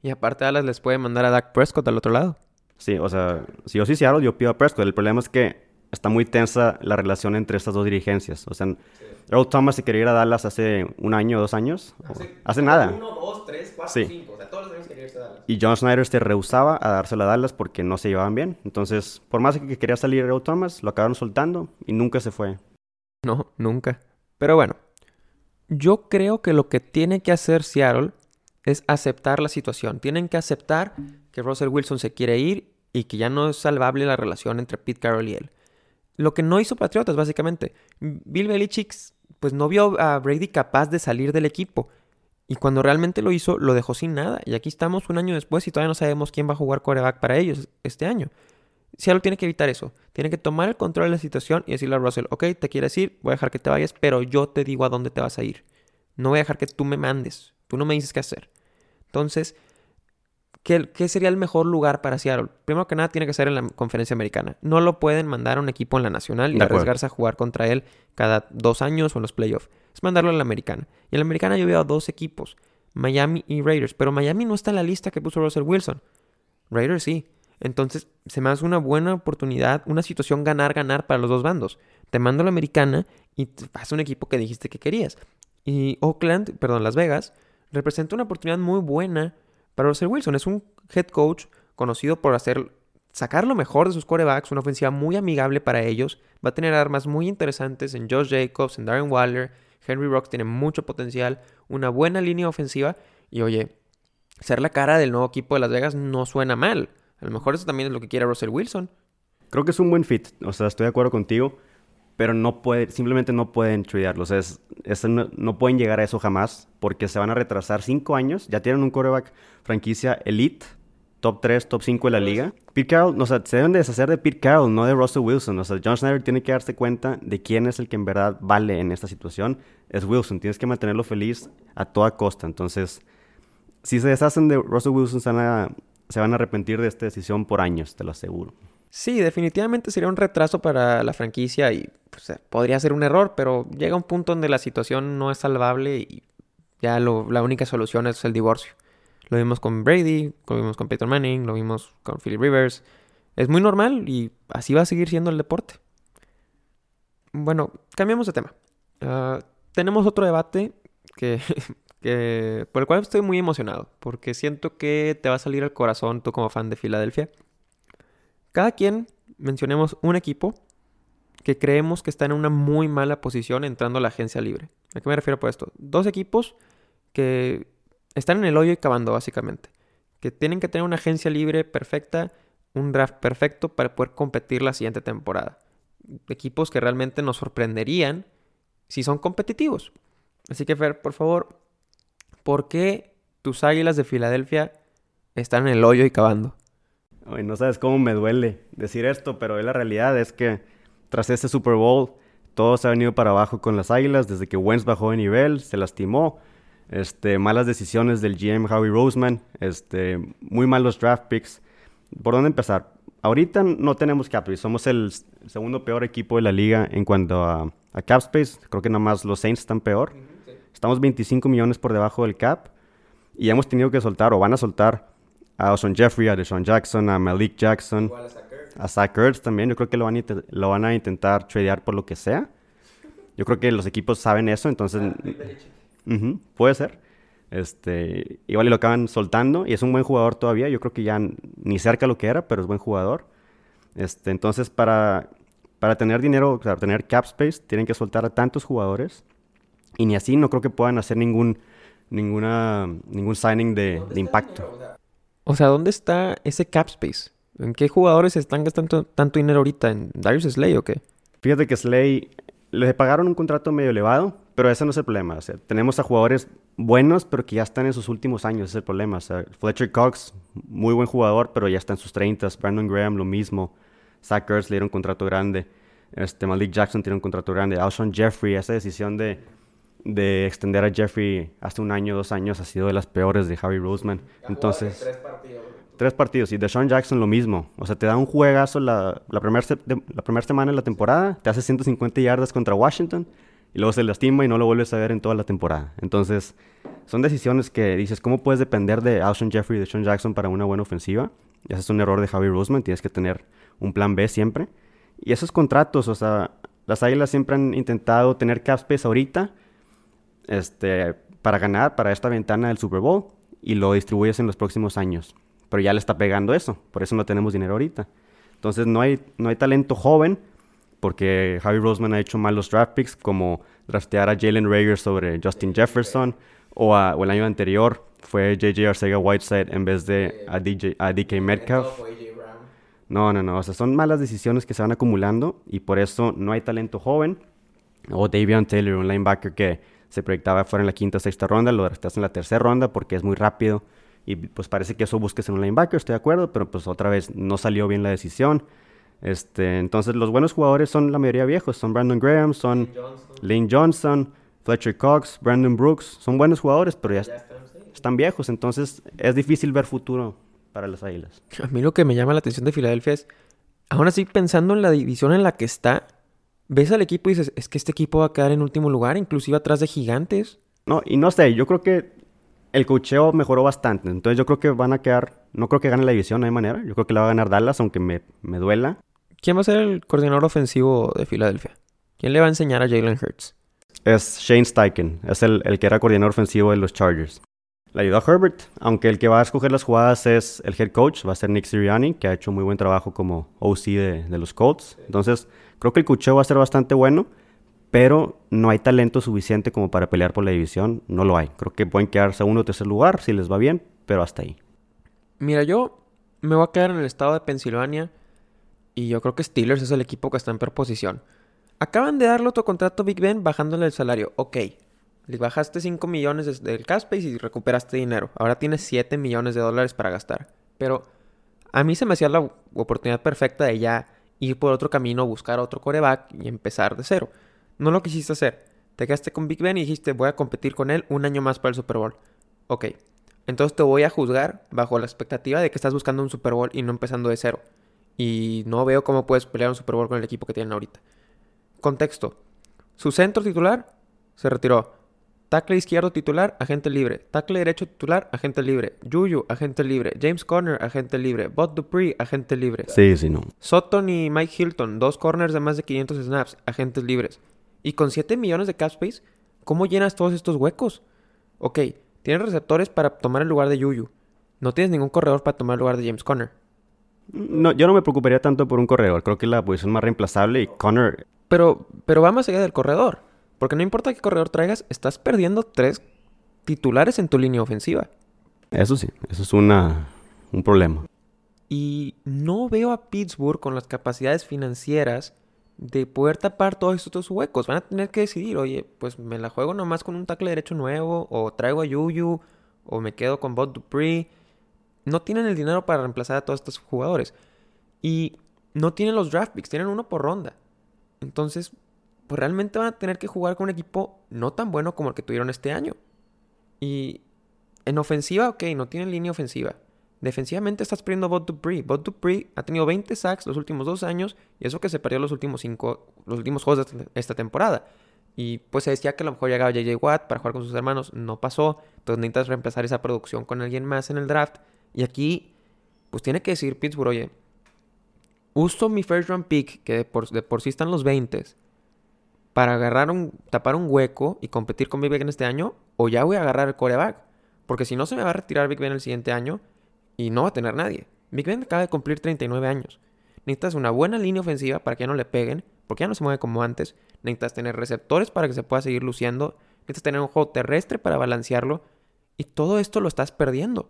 Y aparte Dallas les puede mandar a Dak Prescott al otro lado. Sí, o sea, si yo sí Seattle, yo pido a Prescott. El problema es que está muy tensa la relación entre estas dos dirigencias. O sea, Earl Thomas se quería ir a Dallas hace un año, dos años. Hace, nada. Uno, dos, tres, cuatro, cinco. O sea, todos los años quería irse a Dallas. Y John Snyder se rehusaba a dársela a Dallas porque no se llevaban bien. Entonces, por más que quería salir Earl Thomas, lo acabaron soltando y nunca se fue. No, nunca. Pero bueno, yo creo que lo que tiene que hacer Seattle es aceptar la situación. Tienen que aceptar que Russell Wilson se quiere ir y que ya no es salvable la relación entre Pete Carroll y él. Lo que no hizo Patriotas, básicamente. Bill Belichick pues no vio a Brady capaz de salir del equipo. Y cuando realmente lo hizo, lo dejó sin nada. Y aquí estamos un año después y todavía no sabemos quién va a jugar coreback para ellos este año. Seattle tiene que evitar eso. Tiene que tomar el control de la situación y decirle a Russell, ok, te quieres ir, voy a dejar que te vayas, pero yo te digo a dónde te vas a ir. No voy a dejar que tú me mandes. Tú no me dices qué hacer. Entonces, ¿qué, ¿qué, sería el mejor lugar para Seattle? Primero que nada, tiene que ser en la conferencia americana. No lo pueden mandar a un equipo en la nacional y arriesgarse a jugar contra él cada dos años o en los playoffs. Es mandarlo a la americana. Y en la americana yo veo a dos equipos, Miami y Raiders. Pero Miami no está en la lista que puso Russell Wilson. Raiders sí. Entonces, se me hace una buena oportunidad, una situación ganar-ganar para los dos bandos. Te mando a la americana y vas a un equipo que dijiste que querías. Y Oakland, perdón, Las Vegas, representa una oportunidad muy buena para Russell Wilson. Es un head coach conocido por hacer sacar lo mejor de sus quarterbacks, una ofensiva muy amigable para ellos. Va a tener armas muy interesantes en Josh Jacobs, en Darren Waller. Henry Rocks tiene mucho potencial, una buena línea ofensiva. Y oye, ser la cara del nuevo equipo de Las Vegas no suena mal. A lo mejor eso también es lo que quiere Russell Wilson. Creo que es un buen fit. O sea, estoy de acuerdo contigo. Pero no puede, simplemente no pueden tradearlo. O sea, es, no, pueden llegar a eso jamás. Porque se van a retrasar cinco años. Ya tienen un quarterback franquicia elite. Top 3, top 5 de la liga. Pete Carroll, o sea, se deben deshacer de Pete Carroll, no de Russell Wilson. O sea, John Schneider tiene que darse cuenta de quién es el que en verdad vale en esta situación. Es Wilson. Tienes que mantenerlo feliz a toda costa. Entonces, si se deshacen de Russell Wilson, se van a, se van a arrepentir de esta decisión por años, te lo aseguro. Sí, definitivamente sería un retraso para la franquicia y pues, podría ser un error, pero llega un punto donde la situación no es salvable y ya la única solución es el divorcio. Lo vimos con Brady, lo vimos con Peter Manning, lo vimos con Philip Rivers. Es muy normal y así va a seguir siendo el deporte. Bueno, cambiamos de tema. Ah, tenemos otro debate que por el cual estoy muy emocionado, porque siento que te va a salir al corazón tú como fan de Filadelfia. Cada quien mencionemos un equipo que creemos que está en una muy mala posición entrando a la agencia libre. ¿A qué me refiero por esto? Dos equipos que están en el hoyo y cavando básicamente, que tienen que tener una agencia libre perfecta, un draft perfecto para poder competir la siguiente temporada. Equipos que realmente nos sorprenderían si son competitivos. Así que Fer, por favor, ¿por qué tus águilas de Filadelfia están en el hoyo y cavando? No sabes cómo me duele decir esto, pero la realidad es que tras ese Super Bowl todo se ha venido para abajo con las águilas desde que Wentz bajó de nivel, se lastimó. Este, malas decisiones del GM Howie Roseman, este, muy malos draft picks. ¿Por dónde empezar? Ahorita no tenemos cap space, somos el segundo peor equipo de la liga en cuanto a, a cap space. Creo que nada más los Saints están peor. Estamos 25 millones por debajo del cap y hemos tenido que soltar o van a soltar a Oson Jeffrey, a Deshaun Jackson, a Malik Jackson, a Zach Ertz también. Yo creo que lo van, a lo van a intentar tradear por lo que sea. Yo creo que los equipos saben eso, entonces... Ah, puede ser. Este, igual y lo acaban soltando y es un buen jugador todavía. Yo creo que ya ni cerca lo que era, pero es buen jugador. Este, entonces, para, para tener dinero, para tener cap space, tienen que soltar a tantos jugadores y ni así no creo que puedan hacer ningún, ninguna, ningún signing de, impacto. O sea, ¿dónde está ese cap space? ¿En qué jugadores están gastando tanto dinero ahorita? ¿En Darius Slay o qué? Fíjate que Slay le pagaron un contrato medio elevado, pero ese no es el problema. O sea, tenemos a jugadores buenos, pero que ya están en sus últimos años, es el problema. O sea, Fletcher Cox, muy buen jugador, pero ya está en sus 30. Brandon Graham, lo mismo. Zach Ertz le dieron un contrato grande. Este, Malik Jackson tiene un contrato grande. Alshon Jeffrey, esa decisión de de extender a Jeffrey hace un año, dos años, ha sido de las peores de Harry Roseman. Entonces, tres partidos. Tres partidos. Y de Sean Jackson lo mismo. O sea, te da un juegazo la, la primera la primer semana de la temporada, te hace 150 yardas contra Washington y luego se lastima y no lo vuelves a ver en toda la temporada. Entonces, son decisiones que dices, ¿cómo puedes depender de Alshon Jeffrey y de Sean Jackson para una buena ofensiva? Y ese es un error de Javi Roseman, tienes que tener un plan B siempre. Y esos contratos, o sea, las Águilas siempre han intentado tener cap space ahorita este, para ganar para esta ventana del Super Bowl y lo distribuyes en los próximos años. Pero ya le está pegando eso, por eso no tenemos dinero ahorita. Entonces no hay, no hay talento joven porque Javi Roseman ha hecho malos draft picks como draftear a Jalen Rager sobre Justin Jefferson o, o, el año anterior fue JJ Arcega Whiteside en vez de a, DJ, a DK Metcalf. No, no, no. O sea, son malas decisiones que se van acumulando y por eso no hay talento joven. O Davion Taylor, un linebacker que se proyectaba fuera en la quinta o sexta ronda, lo drafteas en la tercera ronda porque es muy rápido y pues parece que eso busques en un linebacker, estoy de acuerdo, pero pues otra vez no salió bien la decisión. Este, entonces los buenos jugadores son la mayoría viejos, son Brandon Graham, son Lane Johnson, Fletcher Cox, Brandon Brooks, son buenos jugadores, pero ya, están, viejos, entonces es difícil ver futuro para las Águilas. A mí lo que me llama la atención de Filadelfia es, aún así pensando en la división en la que está, ves al equipo y dices, es que este equipo va a quedar en último lugar, inclusive atrás de gigantes. No, y no sé, yo creo que el cocheo mejoró bastante. Entonces yo creo que van a quedar, no creo que gane la división, hay manera. Yo creo que la va a ganar Dallas, aunque me, me duela. ¿Quién va a ser el coordinador ofensivo de Filadelfia? ¿Quién le va a enseñar a Jalen Hurts? Es Shane Steichen, es el, el que era coordinador ofensivo de los Chargers. Le ayudó a Herbert, aunque el que va a escoger las jugadas es el head coach, va a ser Nick Sirianni, que ha hecho muy buen trabajo como OC de, los Colts. Entonces, creo que el cucheo va a ser bastante bueno, pero no hay talento suficiente como para pelear por la división. No lo hay. Creo que pueden quedar segundo o tercer lugar si les va bien, pero hasta ahí. Mira, yo me voy a quedar en el estado de Pensilvania y yo creo que Steelers es el equipo que está en peor posición. Acaban de darle otro contrato a Big Ben bajándole el salario. Ok, bajaste 5 millones del cap space y recuperaste dinero. Ahora tienes 7 millones de dólares para gastar. Pero a mí se me hacía la oportunidad perfecta de ya ir por otro camino, buscar otro coreback y empezar de cero. No lo quisiste hacer. Te quedaste con Big Ben y dijiste voy a competir con él un año más para el Super Bowl. Ok, entonces te voy a juzgar bajo la expectativa de que estás buscando un Super Bowl y no empezando de cero. Y no veo cómo puedes pelear un Super Bowl con el equipo que tienen ahorita. Contexto. Su centro titular se retiró. Tackle izquierdo titular, agente libre. Tackle derecho titular, agente libre. Juju, agente libre. James Conner, agente libre. Bot Dupree, agente libre. Sí, sí, no. Sutton y Mike Hilton, dos corners de más de 500 snaps, agentes libres. Y con 7 millones de cap space, ¿cómo llenas todos estos huecos? Ok, tienes receptores para tomar el lugar de Juju. No tienes ningún corredor para tomar el lugar de James Conner. No, yo no me preocuparía tanto por un corredor. Creo que es la posición más reemplazable y Conner... Pero, pero va más allá del corredor. Porque no importa qué corredor traigas, estás perdiendo tres titulares en tu línea ofensiva. Eso sí, eso es una, un problema. Y no veo a Pittsburgh con las capacidades financieras de poder tapar todos estos huecos. Van a tener que decidir, oye, pues me la juego nomás con un tackle derecho nuevo, o traigo a Yuyu, o me quedo con Bob Dupree. No tienen el dinero para reemplazar a todos estos jugadores. Y no tienen los draft picks, tienen uno por ronda. Entonces, pues realmente van a tener que jugar con un equipo no tan bueno como el que tuvieron este año. Y en ofensiva, ok, no tienen línea ofensiva. Defensivamente estás perdiendo a Bot Dupree. Bot Dupree ha tenido 20 sacks los últimos dos años y eso que se perdió los últimos cinco, los últimos juegos de esta temporada. Y pues se decía que a lo mejor llegaba JJ Watt para jugar con sus hermanos. No pasó. Entonces necesitas reemplazar esa producción con alguien más en el draft. Y aquí, pues tiene que decir Pittsburgh, oye, uso mi first round pick, que de por, de por sí están los 20 para agarrar un, tapar un hueco y competir con Big Ben este año, o ya voy a agarrar el coreback. Porque si no, se me va a retirar Big Ben el siguiente año y no va a tener nadie. Big Ben acaba de cumplir 39 años. Necesitas una buena línea ofensiva para que ya no le peguen, porque ya no se mueve como antes. Necesitas tener receptores para que se pueda seguir luciendo. Necesitas tener un juego terrestre para balancearlo. Y todo esto lo estás perdiendo.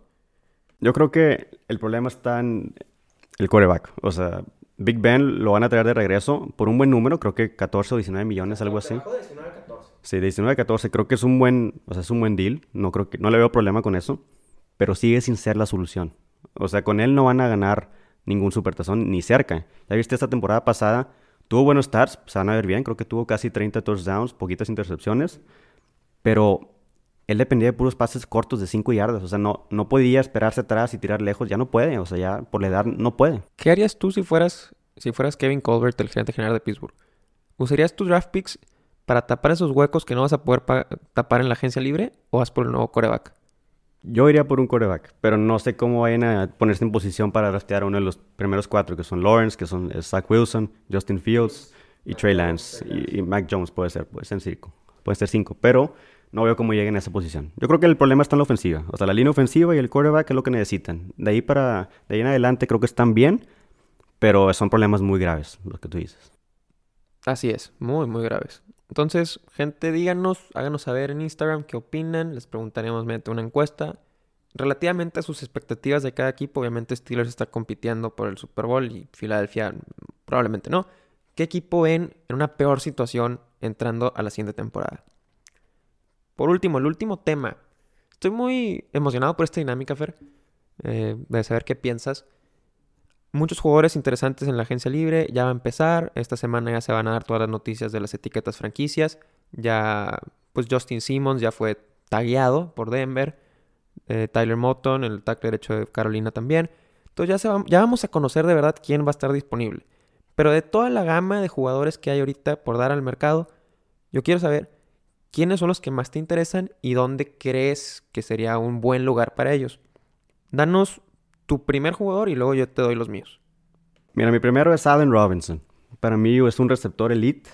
Yo creo que el problema está en el coreback. O sea, Big Ben lo van a traer de regreso por un buen número, creo que 14 o 19 millones, algo así. De 19 a 14. Sí, de 19 a 14, creo que es un buen, o sea, es un buen deal, no creo que no le veo problema con eso, pero sigue sin ser la solución. O sea, con él no van a ganar ningún supertazón ni cerca. Ya viste esta temporada pasada, tuvo buenos starts, se van a ver bien, creo que tuvo casi 30 touchdowns, poquitas intercepciones, pero él dependía de puros pases cortos de 5 yardas. O sea, no, no podía esperarse atrás y tirar lejos. Ya no puede. O sea, ya por la edad no puede. ¿Qué harías tú si fueras, si fueras Kevin Colbert, el gerente general de Pittsburgh? ¿Usarías tus draft picks para tapar esos huecos que no vas a poder tapar en la agencia libre o vas por el nuevo coreback? Yo iría por un coreback, pero no sé cómo vayan a ponerse en posición para draftear a uno de los primeros cuatro, que son Lawrence, que son Zach Wilson, Justin Fields y Trey Lance. Y, y Mac Jones puede ser, puede ser cinco. Puede ser cinco, pero no veo cómo lleguen a esa posición. Yo creo que el problema está en la ofensiva. O sea, la línea ofensiva y el quarterback es lo que necesitan. De ahí para, de ahí en adelante creo que están bien, pero son problemas muy graves, los que tú dices. Así es, muy, muy graves. Entonces, gente, díganos, háganos saber en Instagram qué opinan. Les preguntaremos mediante una encuesta. Relativamente a sus expectativas de cada equipo, obviamente Steelers está compitiendo por el Super Bowl y Filadelfia probablemente no. ¿Qué equipo ven en una peor situación entrando a la siguiente temporada? Por último, el último tema. Estoy muy emocionado por esta dinámica, Fer. Eh, de saber qué piensas. Muchos jugadores interesantes en la agencia libre. Ya va a empezar. Esta semana ya se van a dar todas las noticias de las etiquetas franquicias. Ya, pues Justin Simmons ya fue tagueado por Denver. Eh, Tyler Moton, el tackle derecho de Carolina también. Entonces ya, ya vamos a conocer de verdad quién va a estar disponible. Pero de toda la gama de jugadores que hay ahorita por dar al mercado, yo quiero saber quiénes son los que más te interesan y dónde crees que sería un buen lugar para ellos. Danos tu primer jugador y luego yo te doy los míos. Mira, mi primero es Allen Robinson. Para mí es un receptor elite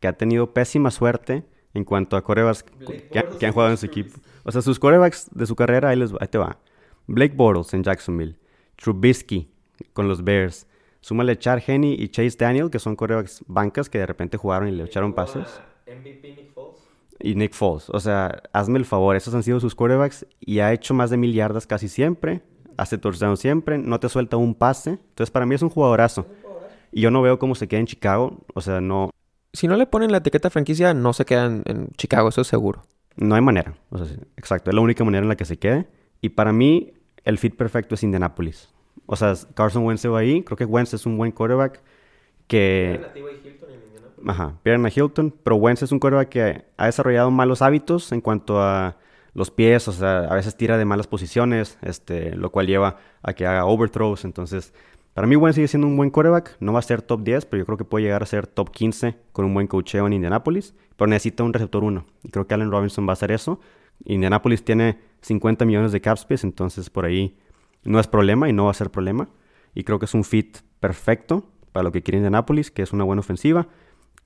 que ha tenido pésima suerte en cuanto a corebacks que, han jugado en su equipo. O sea, sus corebacks de su carrera, ahí, les, ahí te va. Blake Bortles en Jacksonville. Trubisky con los Bears. Súmale Char Henney y Chase Daniel, que son corebacks bancas que de repente jugaron y le echaron pases. Y Nick Foles. O sea, hazme el favor, esos han sido sus corebacks y ha hecho más de mil yardas casi siempre. Hace touchdown siempre, no te suelta un pase. Entonces, para mí es un jugadorazo. Y yo no veo cómo se queda en Chicago. O sea, no, si no le ponen la etiqueta franquicia, no se quedan en Chicago, eso es seguro. No hay manera. O sea, exacto, es la única manera en la que se quede. Y para mí, el fit perfecto es Indianapolis. O sea, Carson Wentz va ahí. Creo que Wentz es un buen quarterback que... Ajá, pierden a Hilton, pero Wentz es un quarterback que ha desarrollado malos hábitos en cuanto a los pies, o sea, a veces tira de malas posiciones, este, lo cual lleva a que haga overthrows, entonces para mí, Wentz sigue siendo un buen quarterback. No va a ser top 10, pero yo creo que puede llegar a ser top 15 con un buen coacheo en Indianapolis. Pero necesita un receptor 1. Y creo que Allen Robinson va a hacer eso. Indianapolis tiene 50 millones de cap space, entonces por ahí no es problema y no va a ser problema. Y creo que es un fit perfecto para lo que quiere Indianapolis, que es una buena ofensiva.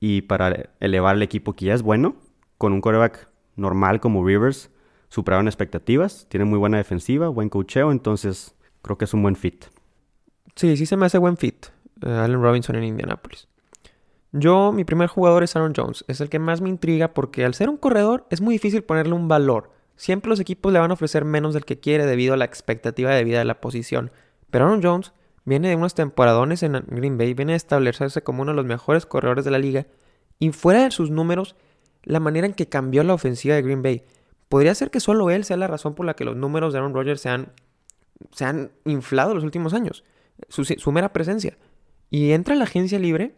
Y para elevar el equipo que ya es bueno, con un quarterback normal como Rivers, superaron expectativas. Tiene muy buena defensiva, buen coacheo, entonces creo que es un buen fit. Sí, sí se me hace buen fit. Eh, Allen Robinson en Indianapolis. Yo, mi primer jugador es Aaron Jones. Es el que más me intriga porque al ser un corredor es muy difícil ponerle un valor. Siempre los equipos le van a ofrecer menos del que quiere debido a la expectativa de vida de la posición. Pero Aaron Jones viene de unos temporadones en Green Bay, viene a establecerse como uno de los mejores corredores de la liga. Y fuera de sus números, la manera en que cambió la ofensiva de Green Bay. Podría ser que solo él sea la razón por la que los números de Aaron Rodgers se han, se han inflado los últimos años su, mera presencia. Y entra a la agencia libre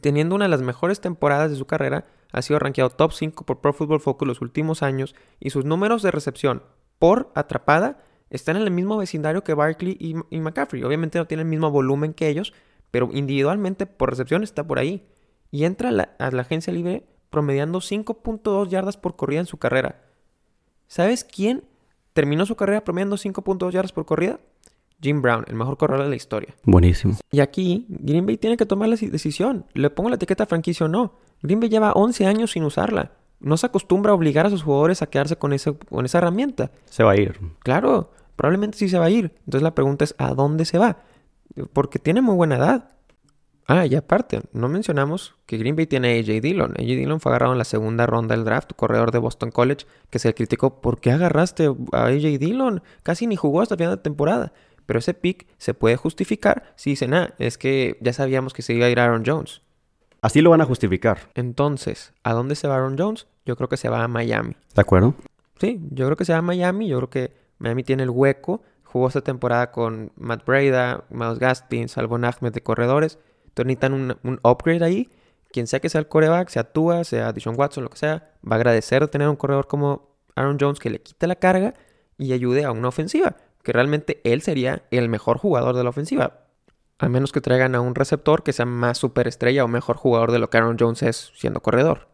teniendo una de las mejores temporadas de su carrera, ha sido rankeado top 5 por Pro Football Focus los últimos años y sus números de recepción por atrapada están en el mismo vecindario que Barkley y, McCaffrey. Obviamente no tiene el mismo volumen que ellos, pero individualmente por recepción está por ahí. Y entra a la agencia libre promediando 5.2 yardas por corrida en su carrera. ¿Sabes quién terminó su carrera promediando 5.2 yardas por corrida? Jim Brown, el mejor corredor de la historia. Buenísimo. Y aquí Green Bay tiene que tomar la decisión. ¿Le pongo la etiqueta franquicia o no? Green Bay lleva 11 años sin usarla. No se acostumbra a obligar a sus jugadores a quedarse con, con esa herramienta. Se va a ir. Claro, probablemente sí se va a ir. Entonces la pregunta es, ¿a dónde se va? Porque tiene muy buena edad. Ah, y aparte, no mencionamos que Green Bay tiene a AJ Dillon. AJ Dillon fue agarrado en la segunda ronda del draft, corredor de Boston College, que se criticó, ¿por qué agarraste a AJ Dillon? Casi ni jugó hasta el final de temporada. Pero ese pick se puede justificar si dicen, ah, es que ya sabíamos que se iba a ir Aaron Jones. Así lo van a justificar. Entonces, ¿a dónde se va Aaron Jones? Yo creo que se va a Miami. ¿De acuerdo? Sí, yo creo que se va a Miami. Yo creo que Miami tiene el hueco. Jugó esta temporada con Matt Breda, Miles Gaskin, Salvon Ahmed de corredores. Entonces necesitan un, un, upgrade ahí. Quien sea que sea el coreback, sea Tua, sea Dishon Watson, lo que sea, va a agradecer tener un corredor como Aaron Jones que le quite la carga y ayude a una ofensiva que realmente él sería el mejor jugador de la ofensiva. A menos que traigan a un receptor que sea más superestrella o mejor jugador de lo que Aaron Jones es siendo corredor.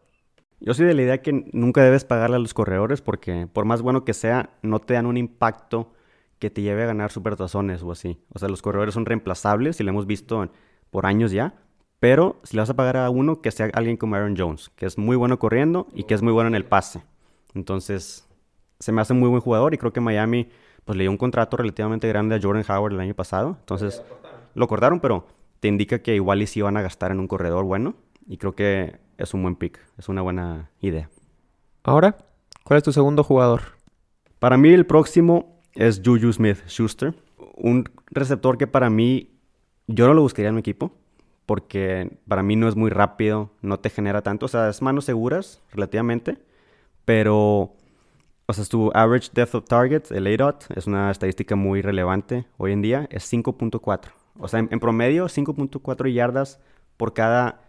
Yo soy de la idea que nunca debes pagarle a los corredores porque por más bueno que sea, no te dan un impacto que te lleve a ganar supertazones o así. O sea, los corredores son reemplazables y lo hemos visto por años ya. Pero si le vas a pagar a uno, que sea alguien como Aaron Jones, que es muy bueno corriendo y que es muy bueno en el pase. Entonces, se me hace un muy buen jugador y creo que Miami pues le dio un contrato relativamente grande a Jordan Howard el año pasado. Entonces, lo cortaron, pero te indica que igual y sí van a gastar en un corredor bueno. Y creo que es un buen pick, es una buena idea. Ahora, ¿cuál es tu segundo jugador? Para mí el próximo es Juju Smith Schuster. Un receptor que para mí yo no lo buscaría en mi equipo. Porque para mí no es muy rápido, no te genera tanto. O sea, es manos seguras relativamente. Pero o sea, tu average depth of target, el ADOT, es una estadística muy relevante hoy en día, es 5.4. O sea, en, promedio, 5.4 yardas por cada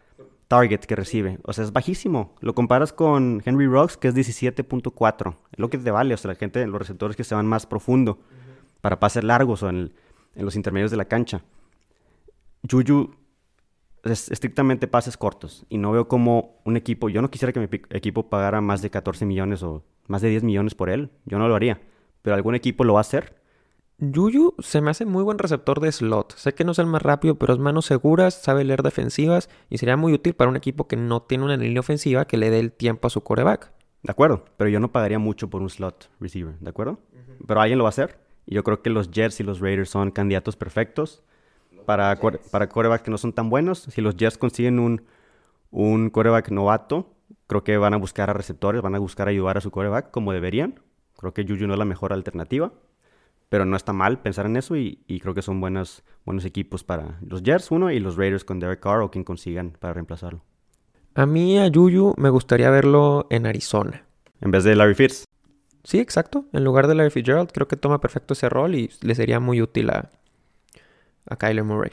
target que recibe. O sea, es bajísimo. Lo comparas con Henry Rocks, que es 17.4. Es lo que te vale. O sea, la gente, los receptores que se van más profundo para pases largos o en, en, los intermedios de la cancha. Juju es estrictamente pases cortos. Y no veo como un equipo. Yo no quisiera que mi equipo pagara más de 14 millones o más de 10 millones por él. Yo no lo haría. Pero algún equipo lo va a hacer. Yuyu se me hace muy buen receptor de slot. Sé que no es el más rápido, pero es manos seguras, sabe leer defensivas y sería muy útil para un equipo que no tiene una línea ofensiva que le dé el tiempo a su coreback. De acuerdo, pero yo no pagaría mucho por un slot receiver, ¿de acuerdo? Pero alguien lo va a hacer. Y yo creo que los Jets y los Raiders son candidatos perfectos para, para corebacks que no son tan buenos. Si los Jets consiguen un, un coreback novato, creo que van a buscar a receptores, van a buscar ayudar a su coreback como deberían. Creo que Juju no es la mejor alternativa. Pero no está mal pensar en eso y, creo que son buenos, buenos equipos para los Jets, uno, y los Raiders con Derek Carr o quien consigan para reemplazarlo. A mí, a Yuyu, me gustaría verlo en Arizona. En vez de Larry Fitz. Sí, exacto. En lugar de Larry Fitzgerald, creo que toma perfecto ese rol y le sería muy útil a, a Kyler Murray.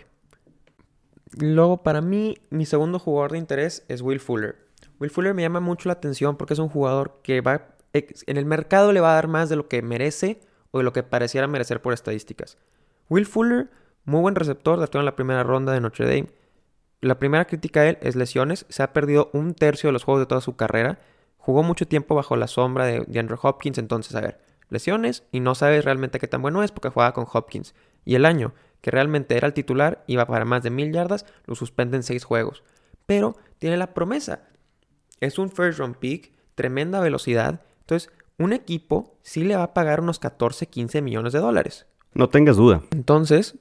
Luego, para mí, mi segundo jugador de interés es Will Fuller. Will Fuller me llama mucho la atención porque es un jugador que va en el mercado le va a dar más de lo que merece o de lo que pareciera merecer por estadísticas. Will Fuller, muy buen receptor, actuó en la primera ronda de Notre Dame. La primera crítica a él es lesiones. Se ha perdido un tercio de los juegos de toda su carrera. Jugó mucho tiempo bajo la sombra de, Andrew Hopkins. Entonces, a ver, lesiones y no sabes realmente qué tan bueno es porque jugaba con Hopkins. Y el año que realmente era el titular, iba para más de mil yardas, lo suspenden seis juegos. Pero tiene la promesa. Es un first round pick, tremenda velocidad. Entonces, un equipo sí le va a pagar unos 14, 15 millones de dólares. No tengas duda. Entonces,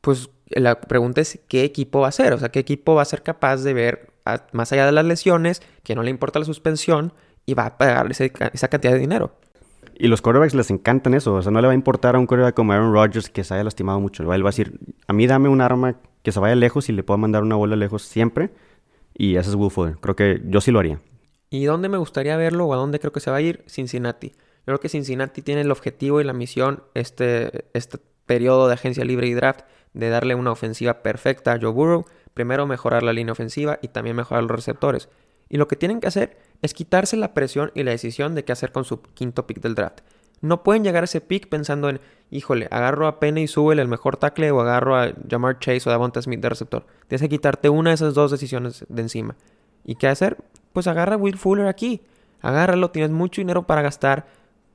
pues la pregunta es qué equipo va a ser, o sea, qué equipo va a ser capaz de ver más allá de las lesiones, que no le importa la suspensión y va a pagarle esa cantidad de dinero. Y los quarterbacks les encantan eso, o sea, no le va a importar a un quarterback como Aaron Rodgers que se haya lastimado mucho. Él va a decir, a mí dame un arma que se vaya lejos y le puedo mandar una bola lejos siempre. Y ese es Will Creo que yo sí lo haría. ¿Y dónde me gustaría verlo o a dónde creo que se va a ir? Cincinnati. Yo creo que Cincinnati tiene el objetivo y la misión, este, este periodo de agencia libre y draft, de darle una ofensiva perfecta a Joe Burrow. Primero mejorar la línea ofensiva y también mejorar los receptores. Y lo que tienen que hacer es quitarse la presión y la decisión de qué hacer con su quinto pick del draft. No pueden llegar a ese pick pensando en, híjole, agarro a Penny y sube el mejor tackle o agarro a Jamar Chase o Davonta Smith de receptor. Tienes que quitarte una de esas dos decisiones de encima. ¿Y qué hacer? Pues agarra a Will Fuller aquí. Agárralo, tienes mucho dinero para gastar.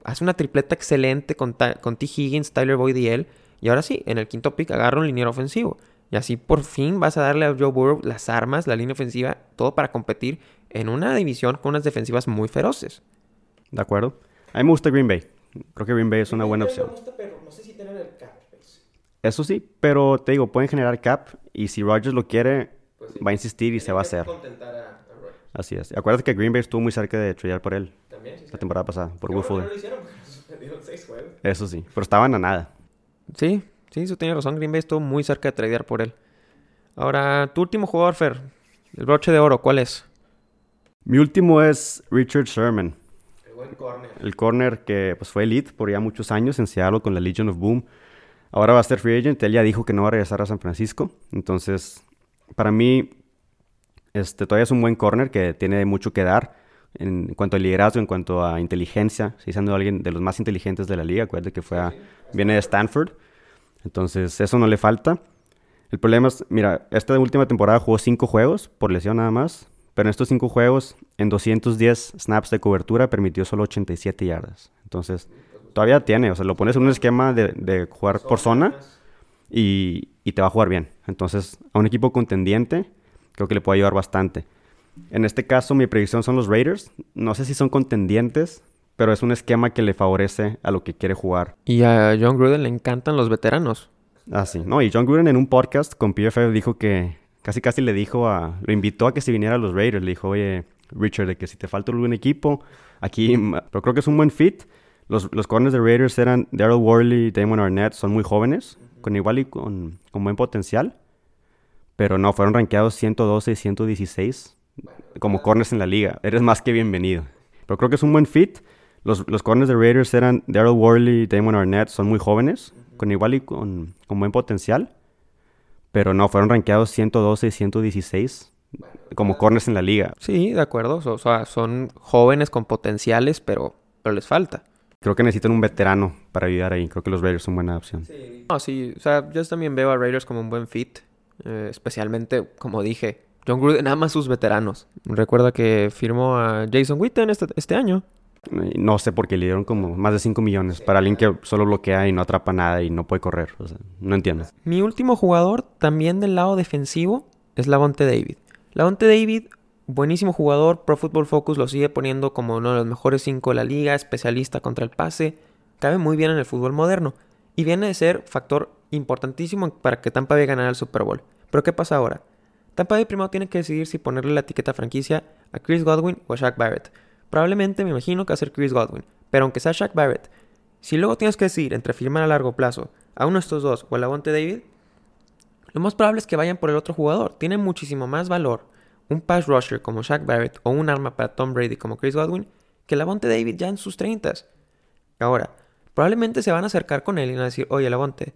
Haz una tripleta excelente con, con T. Higgins, Tyler Boyd y él. Y ahora sí, en el quinto pick agarra un liniero ofensivo. Y así por fin vas a darle a Joe Burrow las armas, la línea ofensiva, todo para competir en una división con unas defensivas muy feroces. De acuerdo. A mí me gusta Green Bay. Creo que Green Bay es una buena opción. Me gusta, pero no sé si tener el cap. Eso sí, pero te digo, pueden generar cap y si Rodgers lo quiere, pues va a insistir y se va a hacer. Así es. Acuérdate que Green Bay estuvo muy cerca de tradear por él. También, La temporada pasada, por Will Fuller. Eso sí, pero estaban a nada. Sí, sí, eso tiene razón. Green Bay estuvo muy cerca de tradear por él. Ahora, tu último jugador, Fer. El broche de oro, ¿cuál es? Mi último es Richard Sherman. El buen corner. El corner que pues, fue elite por ya muchos años en Seattle con la Legion of Boom. Ahora va a ser free agent. Él ya dijo que no va a regresar a San Francisco. Entonces, para mí, este, todavía es un buen corner que tiene mucho que dar en cuanto a liderazgo, en cuanto a inteligencia. Si siendo alguien de los más inteligentes de la liga, acuérdate que fue viene de Stanford. Entonces, eso no le falta. El problema es, mira, esta última temporada jugó cinco juegos por lesión nada más. Pero en estos cinco juegos, en 210 snaps de cobertura, permitió solo 87 yardas. Entonces, todavía tiene. O sea, lo pones en un esquema de, jugar por zona y, y te va a jugar bien. Entonces, a un equipo contendiente creo que le puede ayudar bastante. En este caso, mi predicción son los Raiders. No sé si son contendientes, pero es un esquema que le favorece a lo que quiere jugar. Y a John Gruden le encantan los veteranos. Ah, sí. No, y John Gruden en un podcast con PFF dijo que casi casi le dijo a... Lo invitó a que se viniera a los Raiders. Le dijo, oye, Richard, de que si te falta algún equipo, aquí... Pero creo que es un buen fit. Los, los corners de Raiders eran Daryl Worley y Damon Arnett. Son muy jóvenes, con igual y con, con buen potencial. Pero no, fueron rankeados 112 y 116 como corners en la liga. Eres más que bienvenido. Pero creo que es un buen fit. Los, los corners de Raiders eran Daryl Worley y Damon Arnett. Son muy jóvenes, con igual y con, con, buen potencial. Pero no, fueron rankeados 112 y 116 como corners en la liga. Sí, de acuerdo. O sea, son jóvenes con potenciales, pero, pero les falta. Creo que necesitan un veterano para ayudar ahí. Creo que los Raiders son buena opción. Sí. No, sí. O sea, yo también veo a Raiders como un buen fit. Eh, especialmente, como dije, John Gruden ama sus veteranos. Recuerda que firmó a Jason Witten este, este año. No sé por qué le dieron como más de 5 millones para alguien que solo bloquea y no atrapa nada y no puede correr. O sea, no entiendo. Mi último jugador, también del lado defensivo, es Lavonte David. Lavonte David, buenísimo jugador. Pro Football Focus lo sigue poniendo como uno de los mejores 5 de la liga, especialista contra el pase. Cabe muy bien en el fútbol moderno. Y viene de ser factor importantísimo para que Tampa Bay ganara el Super Bowl. Pero ¿qué pasa ahora? Tampa Bay primero tiene que decidir si ponerle la etiqueta franquicia a Chris Godwin o a Shaq Barrett. Probablemente me imagino que va a ser Chris Godwin, pero aunque sea Shaq Barrett, si luego tienes que decidir entre firmar a largo plazo a uno de estos dos o a Lavonte David, lo más probable es que vayan por el otro jugador. Tiene muchísimo más valor un pass rusher como Shaq Barrett o un arma para Tom Brady como Chris Godwin que Lavonte David ya en sus 30. Ahora, probablemente se van a acercar con él y van a decir, oye Lavonte,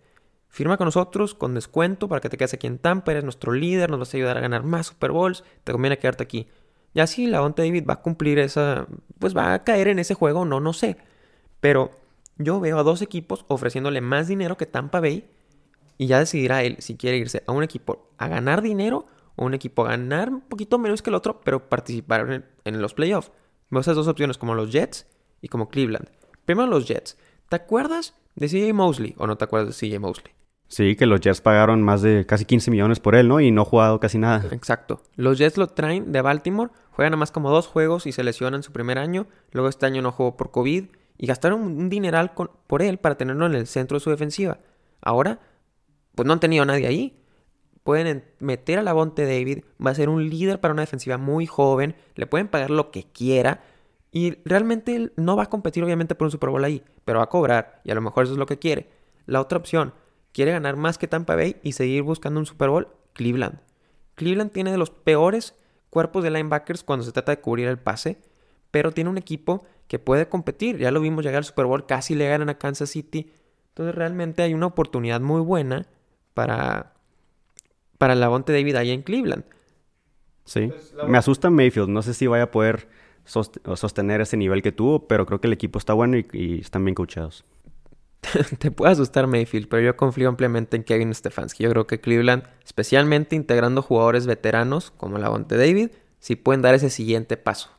firma con nosotros con descuento para que te quedes aquí en Tampa, eres nuestro líder, nos vas a ayudar a ganar más Super Bowls, te conviene quedarte aquí. Y así Lavonte David va a cumplir esa, pues va a caer en ese juego, no, no sé. Pero yo veo a dos equipos ofreciéndole más dinero que Tampa Bay y ya decidirá él si quiere irse a un equipo a ganar dinero o un equipo a ganar un poquito menos que el otro, pero participar en, los playoffs. Veo esas dos opciones como los Jets y como Cleveland. Primero los Jets. ¿Te acuerdas de CJ Mosley o no te acuerdas de CJ Mosley? Sí, que los Jets pagaron más de casi 15 millones por él, ¿no? Y no ha jugado casi nada. Exacto. Los Jets lo traen de Baltimore, juegan nada más como dos juegos y se lesionan su primer año. Luego este año no jugó por COVID y gastaron un dineral por él para tenerlo en el centro de su defensiva. Ahora, pues no han tenido a nadie ahí. Pueden meter a la Bonte David, va a ser un líder para una defensiva muy joven, le pueden pagar lo que quiera y realmente él no va a competir obviamente por un Super Bowl ahí, pero va a cobrar y a lo mejor eso es lo que quiere. La otra opción, quiere ganar más que Tampa Bay y seguir buscando un Super Bowl, Cleveland. Cleveland tiene de los peores cuerpos de linebackers cuando se trata de cubrir el pase, pero tiene un equipo que puede competir. Ya lo vimos llegar al Super Bowl, casi le ganan a Kansas City. Entonces realmente hay una oportunidad muy buena para, para Lavonte David ahí en Cleveland. Sí, me asusta Mayfield. No sé si vaya a poder sostener ese nivel que tuvo, pero creo que el equipo está bueno y, y están bien coachados. te puede asustar Mayfield, pero yo confío ampliamente en Kevin Stefanski. Yo creo que Cleveland, especialmente integrando jugadores veteranos como la Bonte David, sí pueden dar ese siguiente paso.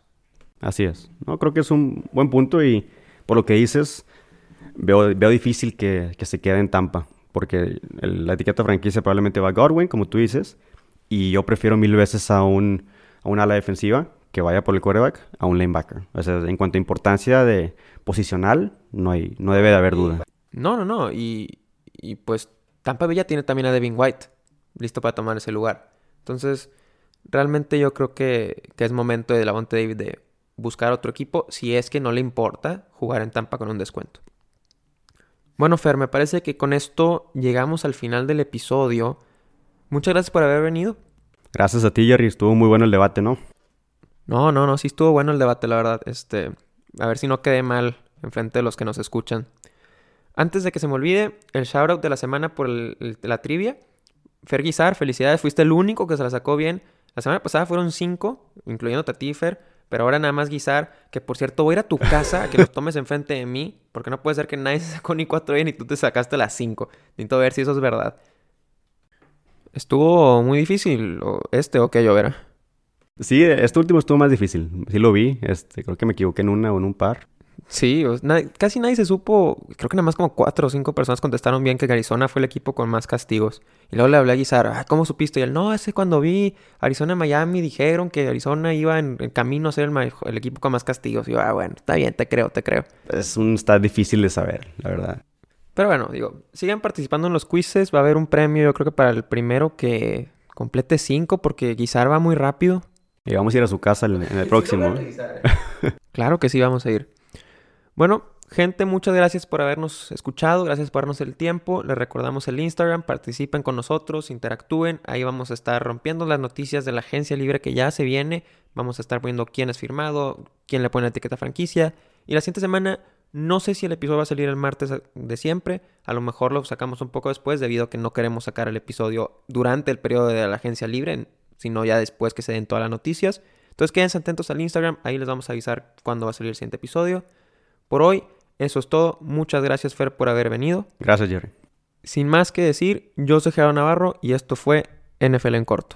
Así es. No, creo que es un buen punto y por lo que dices, veo, veo difícil que, se quede en Tampa, porque la etiqueta franquicia probablemente va a Godwin, como tú dices, y yo prefiero mil veces a un, a un ala defensiva que vaya por el quarterback a un linebacker. O sea, en cuanto a importancia de posicional, no, hay, no debe de haber duda. No, no, no. Y, pues Tampa Bay ya tiene también a Devin White listo para tomar ese lugar. Entonces, realmente yo creo que, es momento de Lavonte David de buscar otro equipo si es que no le importa jugar en Tampa con un descuento. Bueno, Fer, me parece que con esto llegamos al final del episodio. Muchas gracias por haber venido. Gracias a ti, Jerry. Estuvo muy bueno el debate, ¿no? No, no, no. Sí estuvo bueno el debate, la verdad. Este, a ver si no quedé mal enfrente de los que nos escuchan. Antes de que se me olvide, el shoutout de la semana por la trivia. Fer Guizar, felicidades, fuiste el único que se la sacó bien. La semana pasada fueron cinco, incluyendo a ti, Fer, pero ahora nada más Guizar, que por cierto voy a ir a tu casa a que los tomes enfrente de mí, porque no puede ser que nadie se sacó ni cuatro bien y tú te sacaste las cinco. Necesito ver si eso es verdad. Estuvo muy difícil este o qué, Llovera. Sí, este último estuvo más difícil. Sí lo vi. Este, creo que me equivoqué en una o en un par. Sí, casi nadie se supo, creo que nada más como cuatro o cinco personas contestaron bien que Arizona fue el equipo con más castigos. Y luego le hablé a Guizar, ah, ¿cómo supiste? Y él, no, ese cuando vi Arizona y Miami dijeron que Arizona iba en, camino a ser el, equipo con más castigos. Y yo, ah, bueno, está bien, te creo, te creo. Es un, está difícil de saber, la verdad. Pero bueno, digo, sigan participando en los quizzes, va a haber un premio yo creo que para el primero que complete cinco porque Guizar va muy rápido. Y vamos a ir a su casa en el próximo. claro que sí, vamos a ir. Bueno, gente, muchas gracias por habernos escuchado, gracias por darnos el tiempo. Les recordamos el Instagram, participen con nosotros, interactúen. Ahí vamos a estar rompiendo las noticias de la agencia libre que ya se viene. Vamos a estar poniendo quién es firmado, quién le pone la etiqueta franquicia. Y la siguiente semana, no sé si el episodio va a salir el martes de siempre. A lo mejor lo sacamos un poco después, debido a que no queremos sacar el episodio durante el periodo de la agencia libre. sino ya después que se den todas las noticias. Entonces quédense atentos al Instagram, ahí les vamos a avisar cuándo va a salir el siguiente episodio. Por hoy, eso es todo. Muchas gracias Fer por haber venido. Gracias Jerry. Sin más que decir, yo soy Gerardo Navarro y esto fue NFL en corto.